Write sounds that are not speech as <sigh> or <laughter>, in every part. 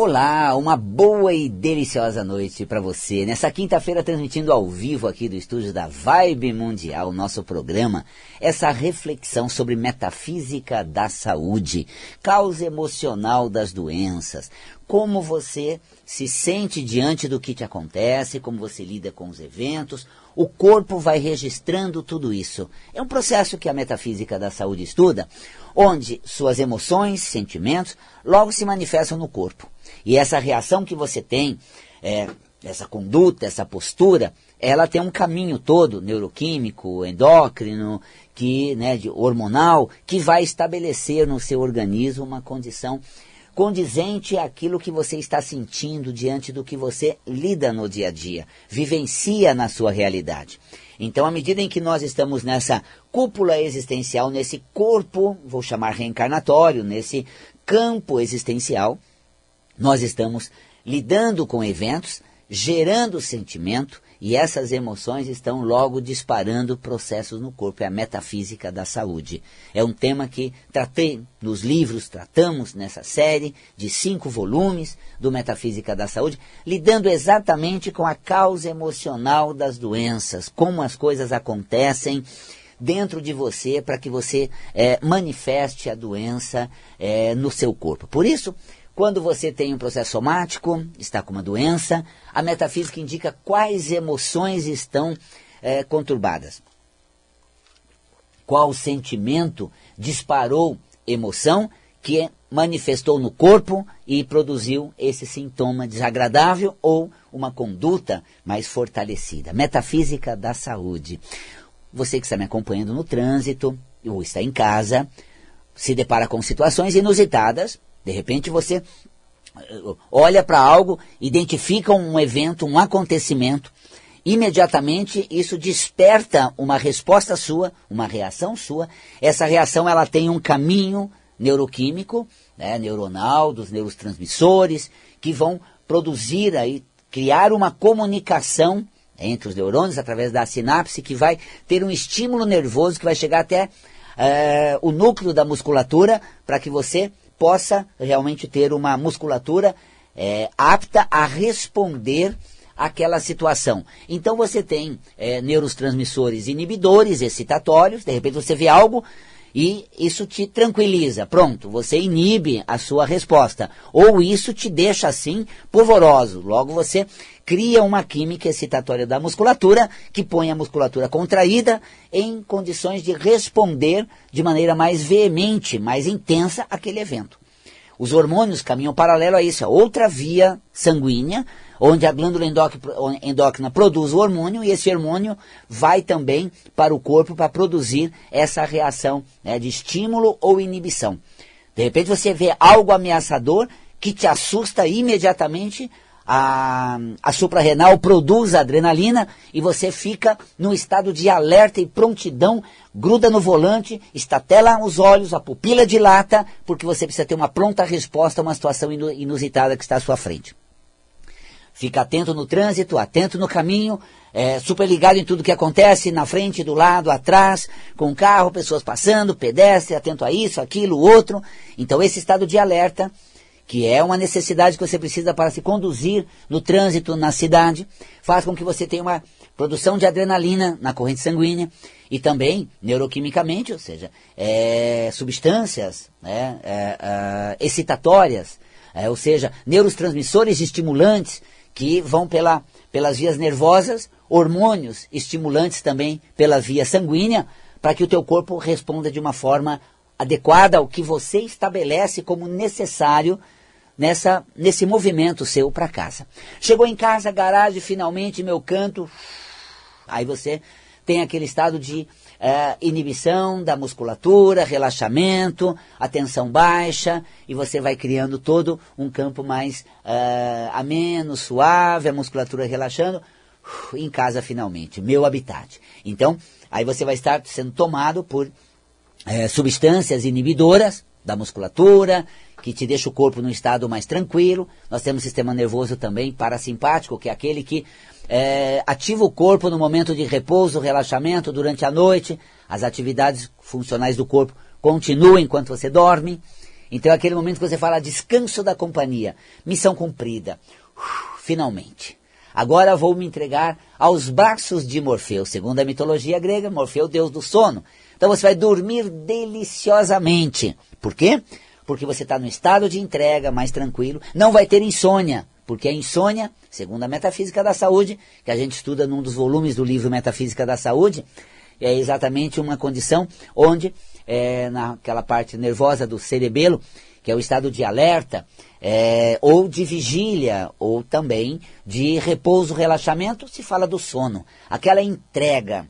Olá, uma boa e deliciosa noite para você. Nessa quinta-feira, transmitindo ao vivo aqui do estúdio da Vibe Mundial, nosso programa, essa reflexão sobre metafísica da saúde, causa emocional das doenças, como você se sente diante do que te acontece, como você lida com os eventos, o corpo vai registrando tudo isso. É um processo que a metafísica da saúde estuda, onde suas emoções, sentimentos, logo se manifestam no corpo. E essa reação que você tem, é, essa conduta, essa postura, ela tem um caminho todo, neuroquímico, endócrino, que, né, hormonal, que vai estabelecer no seu organismo uma condição condizente àquilo que você está sentindo diante do que você lida no dia a dia, vivencia na sua realidade. Então, à medida em que nós estamos nessa cúpula existencial, nesse corpo, vou chamar reencarnatório, nesse campo existencial, nós estamos lidando com eventos, gerando sentimento, e essas emoções estão logo disparando processos no corpo. É a metafísica da saúde. É um tema que tratei nos livros, tratamos nessa série de cinco volumes do Metafísica da Saúde, lidando exatamente com a causa emocional das doenças, como as coisas acontecem dentro de você para que você é, manifeste a doença é, no seu corpo. Por isso, quando você tem um processo somático, está com uma doença, a metafísica indica quais emoções estão é, conturbadas. Qual sentimento disparou emoção que manifestou no corpo e produziu esse sintoma desagradável ou uma conduta mais fortalecida. Metafísica da saúde. Você que está me acompanhando no trânsito ou está em casa, se depara com situações inusitadas, de repente você eh, olha para algo, identifica um evento, um acontecimento, imediatamente isso desperta uma resposta sua, uma reação sua. Essa reação ela tem um caminho neuroquímico, né, neuronal, dos neurotransmissores, que vão produzir aí, criar uma comunicação entre os neurônios através da sinapse que vai ter um estímulo nervoso que vai chegar até uh, o núcleo da musculatura para que você possa realmente ter uma musculatura é, apta a responder àquela situação. Então você tem é, neurotransmissores inibidores, excitatórios, de repente você vê algo e isso te tranquiliza. Pronto, você inibe a sua resposta. Ou isso te deixa assim polvoroso. Logo você cria uma química excitatória da musculatura que põe a musculatura contraída em condições de responder de maneira mais veemente, mais intensa àquele evento. Os hormônios caminham paralelo a isso, a outra via sanguínea, onde a glândula endócrina produz o hormônio e esse hormônio vai também para o corpo para produzir essa reação né, de estímulo ou inibição. De repente você vê algo ameaçador que te assusta imediatamente, a, a suprarrenal produz adrenalina e você fica num estado de alerta e prontidão, gruda no volante, estatela os olhos, a pupila dilata, porque você precisa ter uma pronta resposta a uma situação inusitada que está à sua frente. Fica atento no trânsito, atento no caminho, é, super ligado em tudo que acontece, na frente, do lado, atrás, com carro, pessoas passando, pedestre, atento a isso, aquilo, outro. Então esse estado de alerta que é uma necessidade que você precisa para se conduzir no trânsito na cidade, faz com que você tenha uma produção de adrenalina na corrente sanguínea e também neuroquimicamente, ou seja, é, substâncias né, é, é, excitatórias, é, ou seja, neurotransmissores estimulantes que vão pela, pelas vias nervosas, hormônios estimulantes também pela via sanguínea, para que o teu corpo responda de uma forma adequada ao que você estabelece como necessário nessa, nesse movimento seu para casa. Chegou em casa, garagem, finalmente, meu canto. Aí você tem aquele estado de uh, inibição da musculatura, relaxamento, atenção baixa, e você vai criando todo um campo mais uh, ameno, suave, a musculatura relaxando. Em casa, finalmente, meu habitat. Então, aí você vai estar sendo tomado por eh, substâncias inibidoras da musculatura, que te deixa o corpo num estado mais tranquilo. Nós temos sistema nervoso também parasimpático, que é aquele que é, ativa o corpo no momento de repouso, relaxamento, durante a noite. As atividades funcionais do corpo continuam enquanto você dorme. Então é aquele momento que você fala descanso da companhia, missão cumprida. Uf, finalmente. Agora vou me entregar aos braços de Morfeu. Segundo a mitologia grega, Morfeu, deus do sono. Então você vai dormir deliciosamente. Por quê? Porque você está no estado de entrega, mais tranquilo. Não vai ter insônia. Porque a insônia, segundo a metafísica da saúde, que a gente estuda num dos volumes do livro Metafísica da Saúde, é exatamente uma condição onde, é, naquela parte nervosa do cerebelo, que é o estado de alerta, é, ou de vigília, ou também de repouso, relaxamento, se fala do sono. Aquela entrega.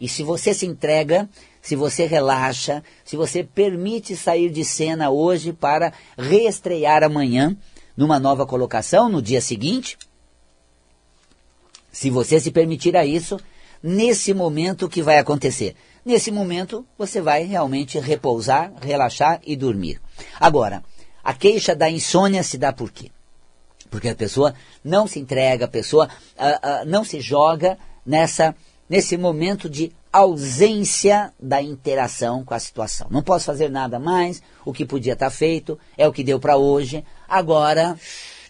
E se você se entrega, se você relaxa, se você permite sair de cena hoje para reestrear amanhã, numa nova colocação no dia seguinte? Se você se permitir a isso, nesse momento que vai acontecer? Nesse momento você vai realmente repousar, relaxar e dormir. Agora, a queixa da insônia se dá por quê? Porque a pessoa não se entrega, a pessoa uh, uh, não se joga nessa, nesse momento de ausência da interação com a situação. Não posso fazer nada mais, o que podia estar feito é o que deu para hoje, agora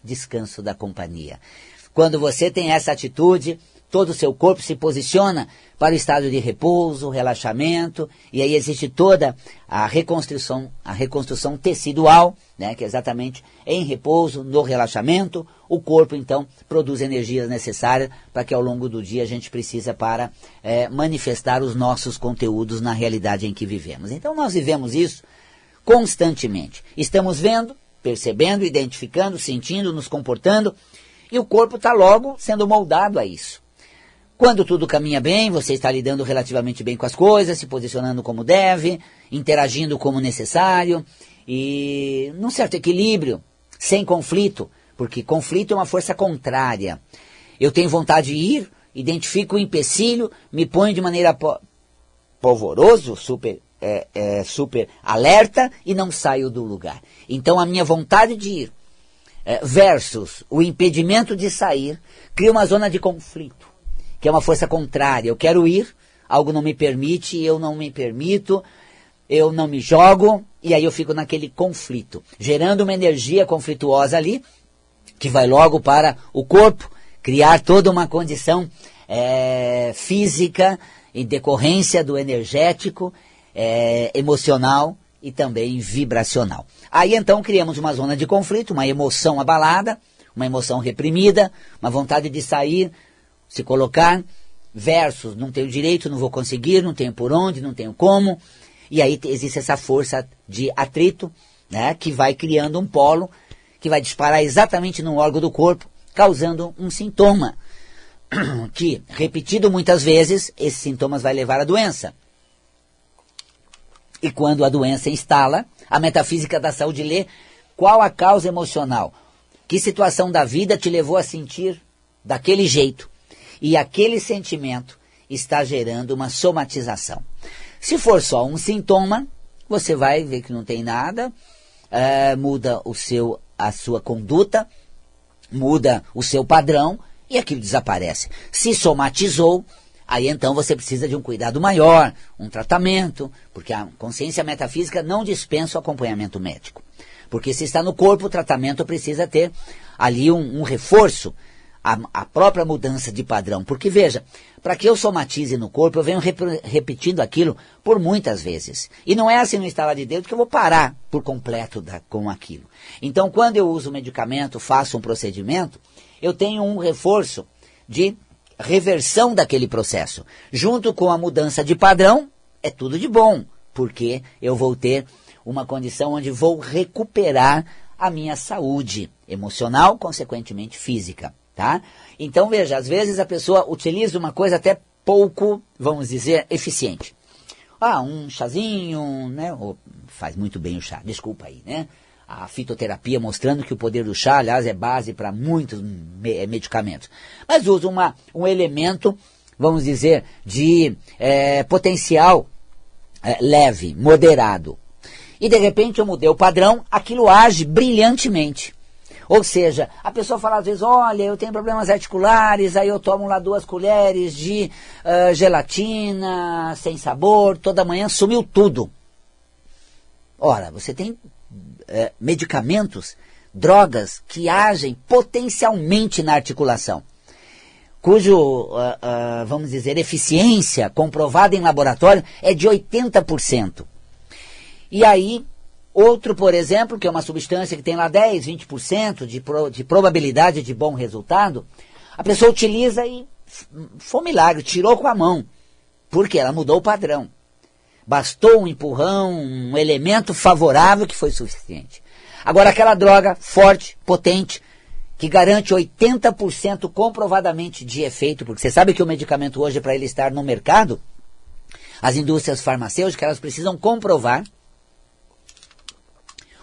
descanso da companhia. Quando você tem essa atitude, todo o seu corpo se posiciona para o estado de repouso, relaxamento, e aí existe toda a reconstrução, a reconstrução tecidual, né, que é exatamente em repouso, no relaxamento, o corpo então produz energias necessárias para que ao longo do dia a gente precisa para é, manifestar os nossos conteúdos na realidade em que vivemos. Então nós vivemos isso constantemente. Estamos vendo, percebendo, identificando, sentindo, nos comportando, e o corpo está logo sendo moldado a isso. Quando tudo caminha bem, você está lidando relativamente bem com as coisas, se posicionando como deve, interagindo como necessário e num certo equilíbrio, sem conflito, porque conflito é uma força contrária. Eu tenho vontade de ir, identifico o empecilho, me ponho de maneira po polvoroso, super, é, é, super alerta e não saio do lugar. Então a minha vontade de ir é, versus o impedimento de sair cria uma zona de conflito que é uma força contrária. Eu quero ir, algo não me permite, eu não me permito, eu não me jogo, e aí eu fico naquele conflito, gerando uma energia conflituosa ali, que vai logo para o corpo, criar toda uma condição é, física em decorrência do energético, é, emocional e também vibracional. Aí então criamos uma zona de conflito, uma emoção abalada, uma emoção reprimida, uma vontade de sair, se colocar versus não tenho direito, não vou conseguir, não tenho por onde, não tenho como. E aí existe essa força de atrito, né, que vai criando um polo que vai disparar exatamente no órgão do corpo, causando um sintoma <clears throat> que, repetido muitas vezes, esses sintomas vai levar à doença. E quando a doença instala, a metafísica da saúde lê qual a causa emocional, que situação da vida te levou a sentir daquele jeito. E aquele sentimento está gerando uma somatização. Se for só um sintoma, você vai ver que não tem nada, é, muda o seu, a sua conduta, muda o seu padrão e aquilo desaparece. Se somatizou, aí então você precisa de um cuidado maior, um tratamento, porque a consciência metafísica não dispensa o acompanhamento médico. Porque se está no corpo, o tratamento precisa ter ali um, um reforço a, a, própria mudança de padrão. Porque veja, para que eu somatize no corpo, eu venho rep repetindo aquilo por muitas vezes. E não é assim no instalar de dedo que eu vou parar por completo da, com aquilo. Então, quando eu uso o medicamento, faço um procedimento, eu tenho um reforço de reversão daquele processo. Junto com a mudança de padrão, é tudo de bom, porque eu vou ter uma condição onde vou recuperar a minha saúde emocional, consequentemente física. Tá? Então, veja, às vezes a pessoa utiliza uma coisa até pouco, vamos dizer, eficiente. Ah, um chazinho, né? Ou faz muito bem o chá, desculpa aí, né? A fitoterapia mostrando que o poder do chá, aliás, é base para muitos me medicamentos. Mas usa uma, um elemento, vamos dizer, de é, potencial é, leve, moderado. E de repente eu mudei o padrão, aquilo age brilhantemente. Ou seja, a pessoa fala às vezes, olha, eu tenho problemas articulares, aí eu tomo lá duas colheres de uh, gelatina sem sabor, toda manhã sumiu tudo. Ora, você tem medicamentos, drogas que agem potencialmente na articulação, cujo, uh, vamos dizer, eficiência comprovada em laboratório é de 80%. E aí, outro, por exemplo, que é uma substância que tem lá 10, 20% de, pro, de probabilidade de bom resultado, a pessoa utiliza e foi um milagre, tirou com a mão, porque ela mudou o padrão. Bastou um empurrão, um elemento favorável que foi suficiente. Agora, aquela droga forte, potente, que garante 80% comprovadamente de efeito, porque você sabe que o medicamento hoje, para ele estar no mercado, as indústrias farmacêuticas elas precisam comprovar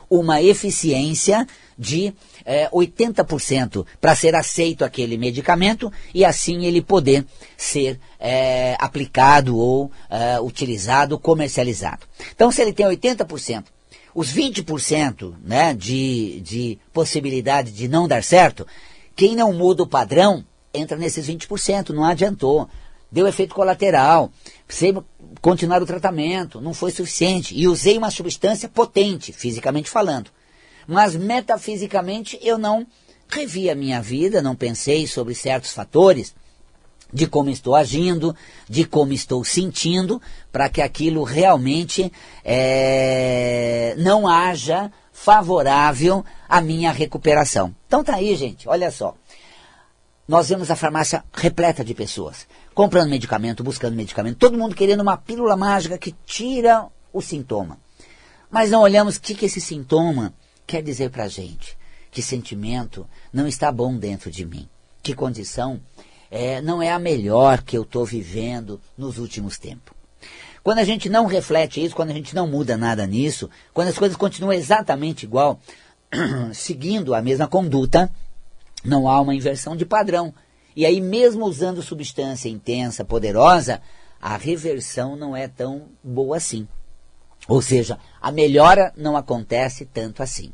uma eficiência de é, 80% para ser aceito aquele medicamento e assim ele poder ser é, aplicado ou é, utilizado, comercializado. Então, se ele tem 80%, os 20% né, de, de possibilidade de não dar certo, quem não muda o padrão entra nesses 20%, não adiantou. Deu efeito colateral, precisei continuar o tratamento, não foi suficiente. E usei uma substância potente, fisicamente falando. Mas metafisicamente eu não revi a minha vida, não pensei sobre certos fatores de como estou agindo, de como estou sentindo, para que aquilo realmente é, não haja favorável à minha recuperação. Então tá aí, gente, olha só. Nós vemos a farmácia repleta de pessoas, comprando medicamento, buscando medicamento, todo mundo querendo uma pílula mágica que tira o sintoma. Mas não olhamos o que, que esse sintoma quer dizer para a gente. Que sentimento não está bom dentro de mim. Que condição é, não é a melhor que eu estou vivendo nos últimos tempos. Quando a gente não reflete isso, quando a gente não muda nada nisso, quando as coisas continuam exatamente igual, <clears throat> seguindo a mesma conduta, não há uma inversão de padrão. E aí, mesmo usando substância intensa, poderosa, a reversão não é tão boa assim. Ou seja, a melhora não acontece tanto assim.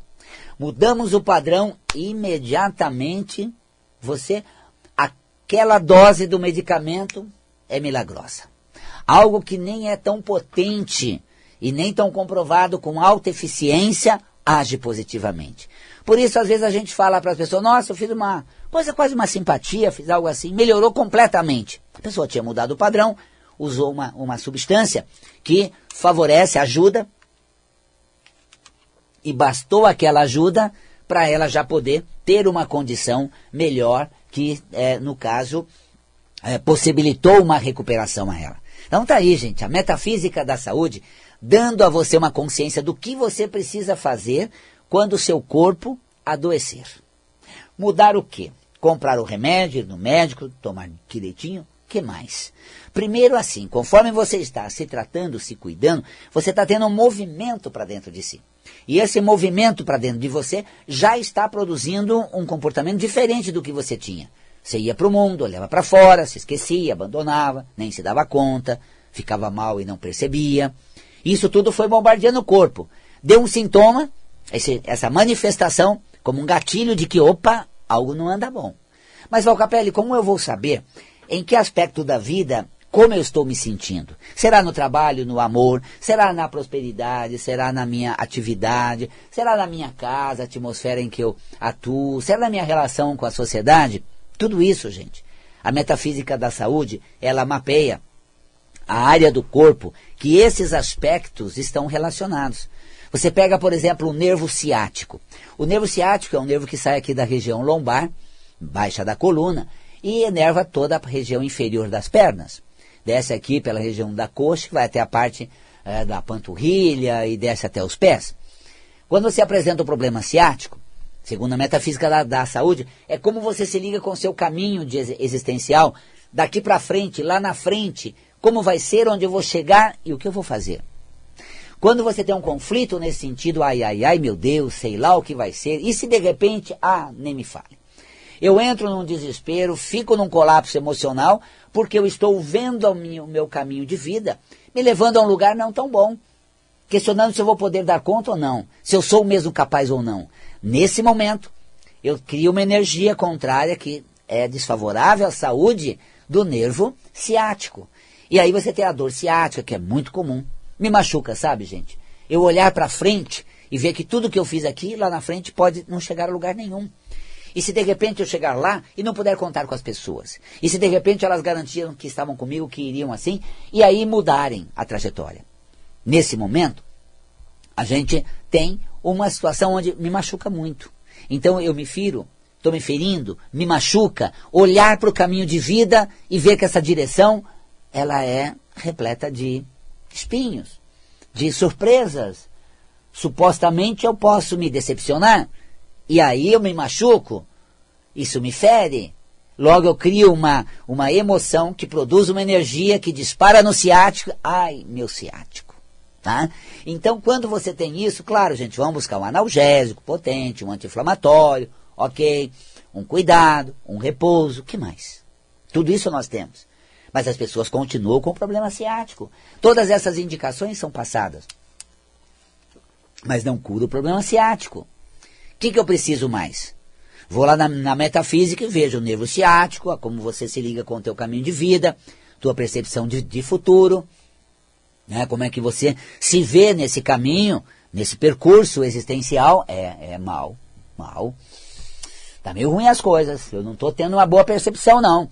Mudamos o padrão imediatamente, você aquela dose do medicamento é milagrosa. Algo que nem é tão potente e nem tão comprovado com alta eficiência age positivamente. Por isso, às vezes, a gente fala para as pessoas, nossa, eu fiz uma coisa quase uma simpatia, fiz algo assim, melhorou completamente. A pessoa tinha mudado o padrão, usou uma, uma substância que favorece, ajuda, e bastou aquela ajuda para ela já poder ter uma condição melhor que, é, no caso, é, possibilitou uma recuperação a ela. Então tá aí, gente, a metafísica da saúde dando a você uma consciência do que você precisa fazer quando o seu corpo adoecer. Mudar o quê? Comprar o remédio, ir no médico, tomar direitinho, que mais? Primeiro assim, conforme você está se tratando, se cuidando, você está tendo um movimento para dentro de si. E esse movimento para dentro de você já está produzindo um comportamento diferente do que você tinha. Você ia para o mundo, olhava para fora, se esquecia, abandonava, nem se dava conta, ficava mal e não percebia. Isso tudo foi bombardeando o corpo. Deu um sintoma, esse, essa manifestação, como um gatilho de que, opa, algo não anda bom. Mas, Valcapelli, como eu vou saber em que aspecto da vida como eu estou me sentindo? Será no trabalho, no amor? Será na prosperidade? Será na minha atividade? Será na minha casa, atmosfera em que eu atuo? Será na minha relação com a sociedade? Tudo isso, gente. A metafísica da saúde, ela mapeia a área do corpo que esses aspectos estão relacionados. Você pega, por exemplo, o nervo ciático. O nervo ciático é um nervo que sai aqui da região lombar, baixa da coluna, e enerva toda a região inferior das pernas desce aqui pela região da coxa, vai até a parte é, da panturrilha e desce até os pés. Quando você apresenta um problema ciático, segundo a metafísica da, da saúde, é como você se liga com o seu caminho de existencial, daqui para frente, lá na frente, como vai ser, onde eu vou chegar e o que eu vou fazer. Quando você tem um conflito nesse sentido, ai, ai, ai, meu Deus, sei lá o que vai ser, e se de repente, ah, nem me fale. Eu entro num desespero, fico num colapso emocional, porque eu estou vendo o meu, meu caminho de vida me levando a um lugar não tão bom, questionando se eu vou poder dar conta ou não, se eu sou mesmo capaz ou não. Nesse momento, eu crio uma energia contrária que é desfavorável à saúde do nervo ciático. E aí você tem a dor ciática, que é muito comum. Me machuca, sabe, gente? Eu olhar para frente e ver que tudo que eu fiz aqui, lá na frente, pode não chegar a lugar nenhum. E se de repente eu chegar lá e não puder contar com as pessoas? E se de repente elas garantiram que estavam comigo, que iriam assim, e aí mudarem a trajetória? Nesse momento, a gente tem uma situação onde me machuca muito. Então eu me firo, estou me ferindo, me machuca, olhar para o caminho de vida e ver que essa direção ela é repleta de espinhos, de surpresas. Supostamente eu posso me decepcionar e aí eu me machuco. Isso me fere. Logo eu crio uma, uma emoção que produz uma energia que dispara no ciático. Ai, meu ciático. Tá? Então, quando você tem isso, claro, gente, vamos buscar um analgésico potente, um anti-inflamatório, ok, um cuidado, um repouso, que mais? Tudo isso nós temos. Mas as pessoas continuam com o problema ciático. Todas essas indicações são passadas. Mas não cura o problema ciático. O que, que eu preciso mais? Vou lá na, na, metafísica e vejo o nervo ciático, como você se liga com o teu caminho de vida, tua percepção de, de futuro, né? como é que você se vê nesse caminho, nesse percurso existencial. É, é mal, mal. Tá meio ruim as coisas, eu não estou tendo uma boa percepção não.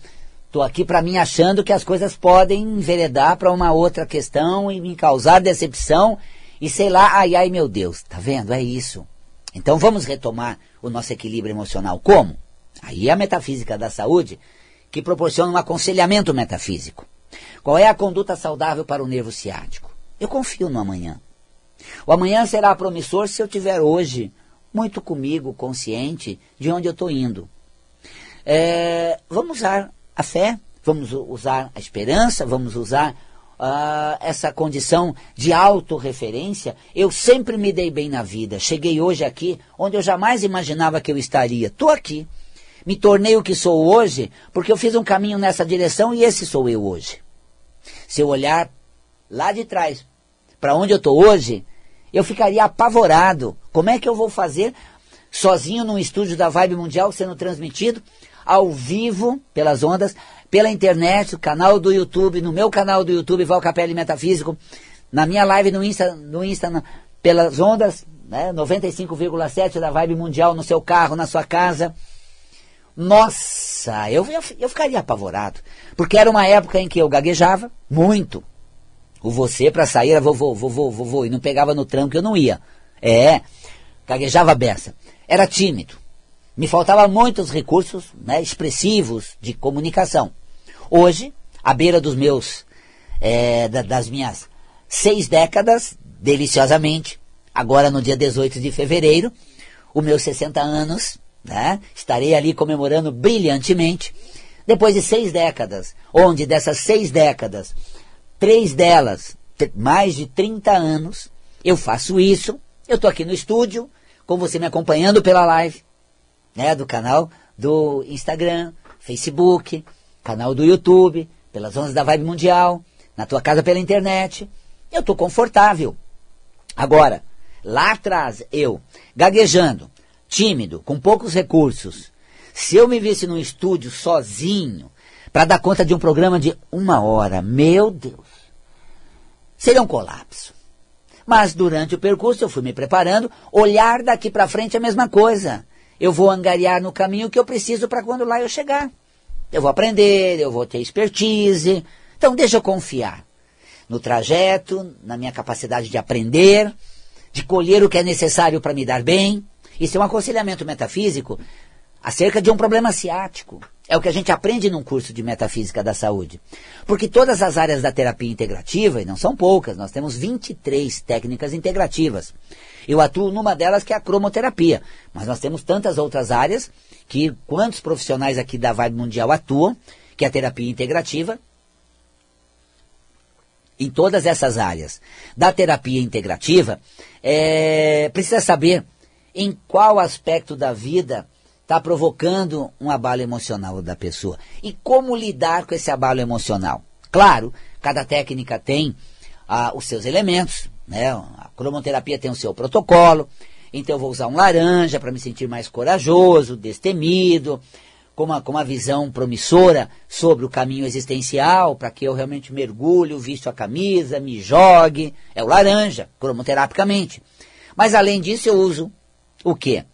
Estou aqui para mim achando que as coisas podem enveredar para uma outra questão e me causar decepção e sei lá, ai ai meu Deus, tá vendo? É isso. Então vamos retomar o nosso equilíbrio emocional. Como? Aí é a metafísica da saúde que proporciona um aconselhamento metafísico. Qual é a conduta saudável para o nervo ciático? Eu confio no amanhã. O amanhã será promissor se eu tiver hoje muito comigo, consciente de onde eu estou indo. É, vamos usar a fé, vamos usar a esperança, vamos usar uh, essa condição de autorreferência. Eu sempre me dei bem na vida. Cheguei hoje aqui onde eu jamais imaginava que eu estaria. Estou aqui. Me tornei o que sou hoje porque eu fiz um caminho nessa direção e esse sou eu hoje. Se eu olhar lá de trás para onde eu estou hoje, eu ficaria apavorado. Como é que eu vou fazer sozinho num estúdio da Vibe Mundial sendo transmitido? Ao vivo, pelas ondas, pela internet, o canal do YouTube, no meu canal do YouTube, Val Capelli Metafísico, na minha live no Insta, no Insta na, pelas ondas, né, 95,7 da Vibe Mundial no seu carro, na sua casa. Nossa, eu, eu, eu ficaria apavorado. Porque era uma época em que eu gaguejava muito. O você para sair vovô, vovô, vovô, e não pegava no tranco, eu não ia. É, gaguejava beça. Era tímido. Me faltavam muitos recursos né, expressivos de comunicação. Hoje, à beira dos meus, é, da, das minhas seis décadas, deliciosamente, agora no dia 18 de fevereiro, os meus 60 anos, né, estarei ali comemorando brilhantemente, depois de seis décadas, onde dessas seis décadas, três delas, mais de 30 anos, eu faço isso, eu estou aqui no estúdio, com você me acompanhando pela live, né, do canal do Instagram, Facebook, canal do YouTube, pelas ondas da Vibe Mundial, na tua casa pela internet. Eu estou confortável. Agora, lá atrás, eu, gaguejando, tímido, com poucos recursos, se eu me visse num estúdio sozinho, para dar conta de um programa de uma hora, meu Deus, seria um colapso. Mas durante o percurso eu fui me preparando, olhar daqui para frente é a mesma coisa eu vou angariar no caminho que eu preciso para quando lá eu chegar. Eu vou aprender, eu vou ter expertise. Então deixa eu confiar no trajeto, na minha capacidade de aprender, de colher o que é necessário para me dar bem. Isso é um aconselhamento metafísico acerca de um problema ciático. É o que a gente aprende num curso de metafísica da saúde. Porque todas as áreas da terapia integrativa, e não são poucas, nós temos 23 técnicas integrativas. Eu atuo numa delas que é a cromoterapia. Mas nós temos tantas outras áreas que quantos profissionais aqui da Vibe Mundial atuam, que é a terapia integrativa. Em todas essas áreas da terapia integrativa, é, precisa saber em qual aspecto da vida está provocando um abalo emocional da pessoa. E como lidar com esse abalo emocional? Claro, cada técnica tem ah, os seus elementos, né? A cromoterapia tem o seu protocolo, então eu vou usar um laranja para me sentir mais corajoso, destemido, com uma, com uma visão promissora sobre o caminho existencial, para que eu realmente mergulhe, visto a camisa, me jogue. É o laranja, cromoterapicamente. Mas além disso eu uso o quê?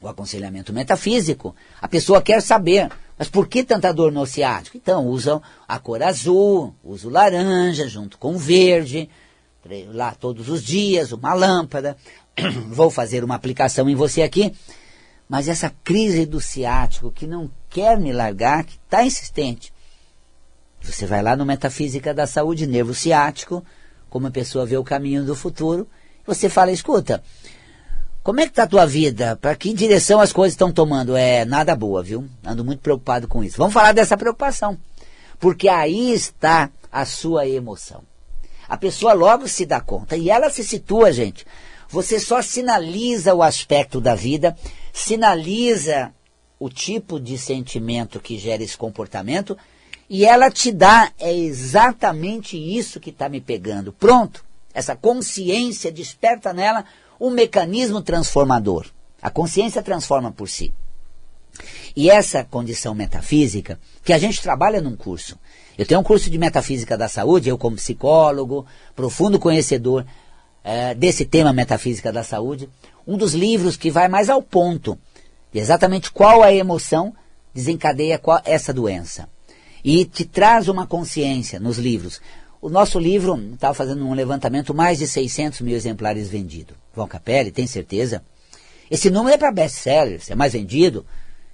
O aconselhamento metafísico. A pessoa quer saber, mas por que tanta dor no ciático? Então, usam a cor azul, uso laranja junto com verde, lá todos os dias, uma lâmpada. <clears throat> Vou fazer uma aplicação em você aqui. Mas essa crise do ciático que não quer me largar, que está insistente. Você vai lá no Metafísica da Saúde, nervo ciático, como a pessoa vê o caminho do futuro, você fala, escuta, como é que está a tua vida? Para que direção as coisas estão tomando? É nada boa, viu? Ando muito preocupado com isso. Vamos falar dessa preocupação. Porque aí está a sua emoção. A pessoa logo se dá conta. E ela se situa, gente. Você só sinaliza o aspecto da vida, sinaliza o tipo de sentimento que gera esse comportamento, e ela te dá, é exatamente isso que está me pegando. Pronto. Essa consciência desperta nela um mecanismo transformador. A consciência transforma por si. E essa condição metafísica, que a gente trabalha num curso. Eu tenho um curso de metafísica da saúde, eu como psicólogo, profundo conhecedor é, desse tema metafísica da saúde, um dos livros que vai mais ao ponto, de exatamente qual a emoção desencadeia qual, essa doença. E te traz uma consciência nos livros. O nosso livro estava fazendo um levantamento, mais de 600 mil exemplares vendidos. Val Capelli, tem certeza? Esse número é para best-sellers, é mais vendido.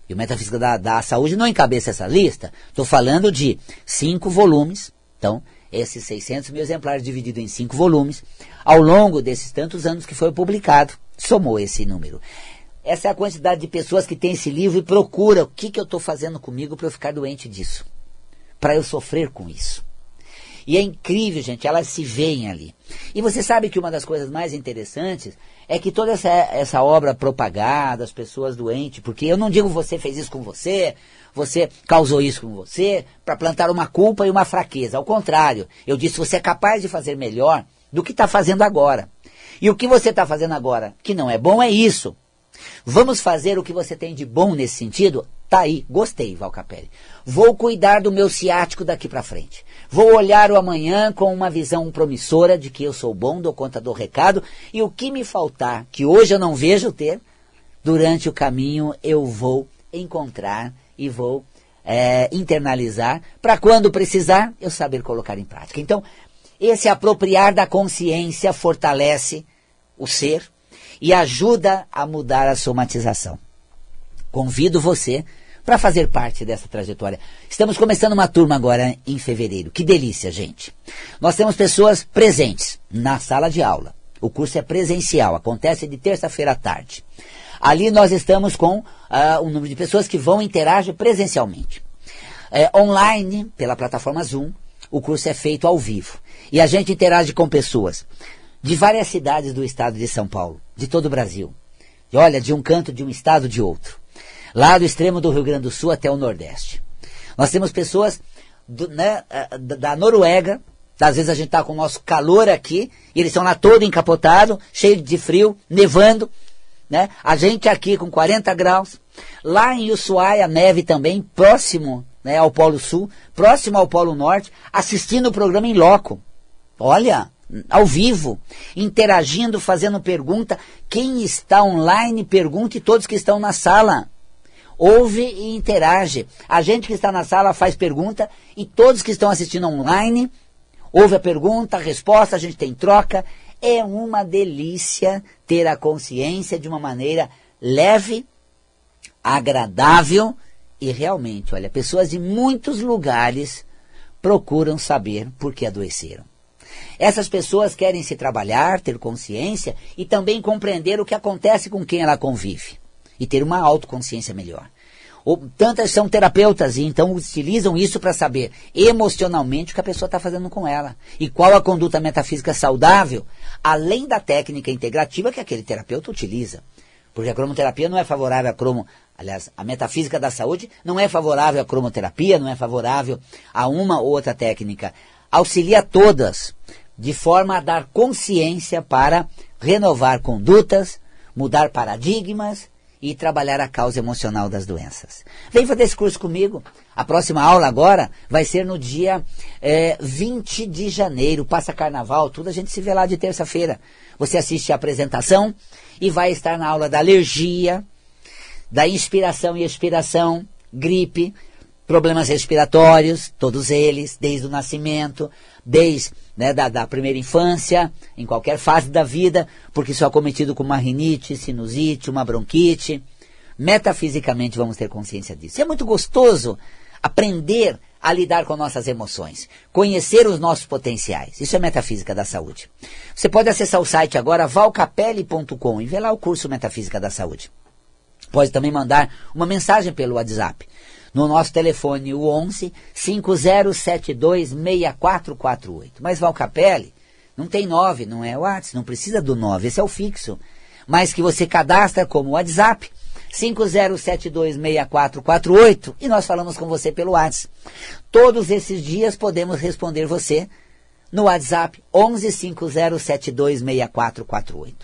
E o Metafísica da, da Saúde não encabeça essa lista. Estou falando de cinco volumes. Então, esses 600 mil exemplares divididos em cinco volumes, ao longo desses tantos anos que foi publicado, somou esse número. Essa é a quantidade de pessoas que tem esse livro e procura o que, que eu estou fazendo comigo para eu ficar doente disso. Para eu sofrer com isso. E é incrível, gente, elas se veem ali. E você sabe que uma das coisas mais interessantes é que toda essa, essa obra propagada, as pessoas doentes, porque eu não digo você fez isso com você, você causou isso com você, para plantar uma culpa e uma fraqueza. Ao contrário, eu disse você é capaz de fazer melhor do que está fazendo agora. E o que você está fazendo agora, que não é bom, é isso. Vamos fazer o que você tem de bom nesse sentido? Tá aí, gostei, Valcapelli. Vou cuidar do meu ciático daqui para frente. Vou olhar o amanhã com uma visão promissora de que eu sou bom, dou conta do recado, e o que me faltar, que hoje eu não vejo ter, durante o caminho eu vou encontrar e vou é, internalizar, para quando precisar, eu saber colocar em prática. Então, esse apropriar da consciência fortalece o ser e ajuda a mudar a somatização. Convido você para fazer parte dessa trajetória. Estamos começando uma turma agora em fevereiro. Que delícia, gente. Nós temos pessoas presentes na sala de aula. O curso é presencial, acontece de terça-feira à tarde. Ali nós estamos com uh, um número de pessoas que vão interagir presencialmente. É, online, pela plataforma Zoom, o curso é feito ao vivo. E a gente interage com pessoas de várias cidades do estado de São Paulo, de todo o Brasil. E olha, de um canto de um estado de outro lá do extremo do Rio Grande do Sul até o Nordeste. Nós temos pessoas do, né, da Noruega, às vezes a gente está com o nosso calor aqui, e eles estão lá todo encapotado, cheio de frio, nevando, né? A gente aqui com 40 graus. Lá em Ushuaia, neve também, próximo né, ao Polo Sul, próximo ao Polo Norte, assistindo o programa em loco. Olha, ao vivo, interagindo, fazendo pergunta. Quem está online pergunta e todos que estão na sala ouve e interage. A gente que está na sala faz pergunta e todos que estão assistindo online ouve a pergunta, a resposta, a gente tem troca. É uma delícia ter a consciência de uma maneira leve, agradável e realmente, olha, pessoas de muitos lugares procuram saber por que adoeceram. Essas pessoas querem se trabalhar, ter consciência e também compreender o que acontece com quem ela convive e ter uma autoconsciência melhor. Ou, tantas são terapeutas e então utilizam isso para saber emocionalmente o que a pessoa está fazendo com ela. E qual a conduta metafísica saudável, além da técnica integrativa que aquele terapeuta utiliza. Porque a cromoterapia não é favorável à cromo. Aliás, a metafísica da saúde não é favorável à cromoterapia, não é favorável a uma ou outra técnica. Auxilia todas, de forma a dar consciência para renovar condutas, mudar paradigmas e trabalhar a causa emocional das doenças. Vem fazer esse curso comigo. A próxima aula agora vai ser no dia é, 20 de janeiro. Passa carnaval, tudo a gente se vê lá de terça-feira. Você assiste a apresentação e vai estar na aula da alergia, da inspiração e expiração, gripe, problemas respiratórios, todos eles, desde o nascimento, desde né, da, da, primeira infância, em qualquer fase da vida, porque isso é acometido com uma rinite, sinusite, uma bronquite. Metafisicamente vamos ter consciência disso. E é muito gostoso aprender a lidar com nossas emoções, conhecer os nossos potenciais. Isso é metafísica da saúde. Você pode acessar o site agora valcapelli.com e ver lá o curso Metafísica da Saúde. Pode também mandar uma mensagem pelo WhatsApp no nosso telefone, o 11 5072 6448. Mas Valcapelli não tem 9, não é WhatsApp, não precisa do 9, esse é o fixo. Mas que você cadastra como WhatsApp 50726448 e nós falamos com você pelo WhatsApp. Todos esses dias podemos responder você no WhatsApp 1150726448.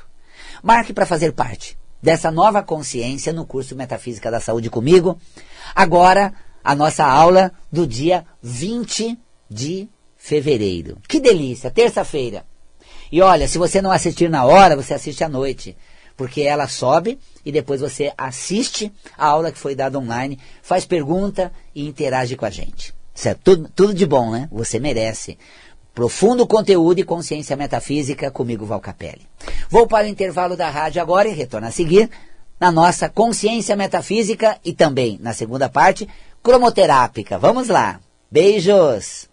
Marque para fazer parte dessa nova consciência no curso Metafísica da Saúde comigo. Agora, a nossa aula do dia 20 de fevereiro. Que delícia, terça-feira. E olha, se você não assistir na hora, você assiste à noite. Porque ela sobe e depois você assiste a aula que foi dada online, faz pergunta e interage com a gente. Certo? Tudo, tudo de bom, né? Você merece. Profundo conteúdo e consciência metafísica comigo, Val Capelli. Vou para o intervalo da rádio agora e retorno a seguir na nossa consciência metafísica e também, na segunda parte, cromoterápica. Vamos lá. Beijos!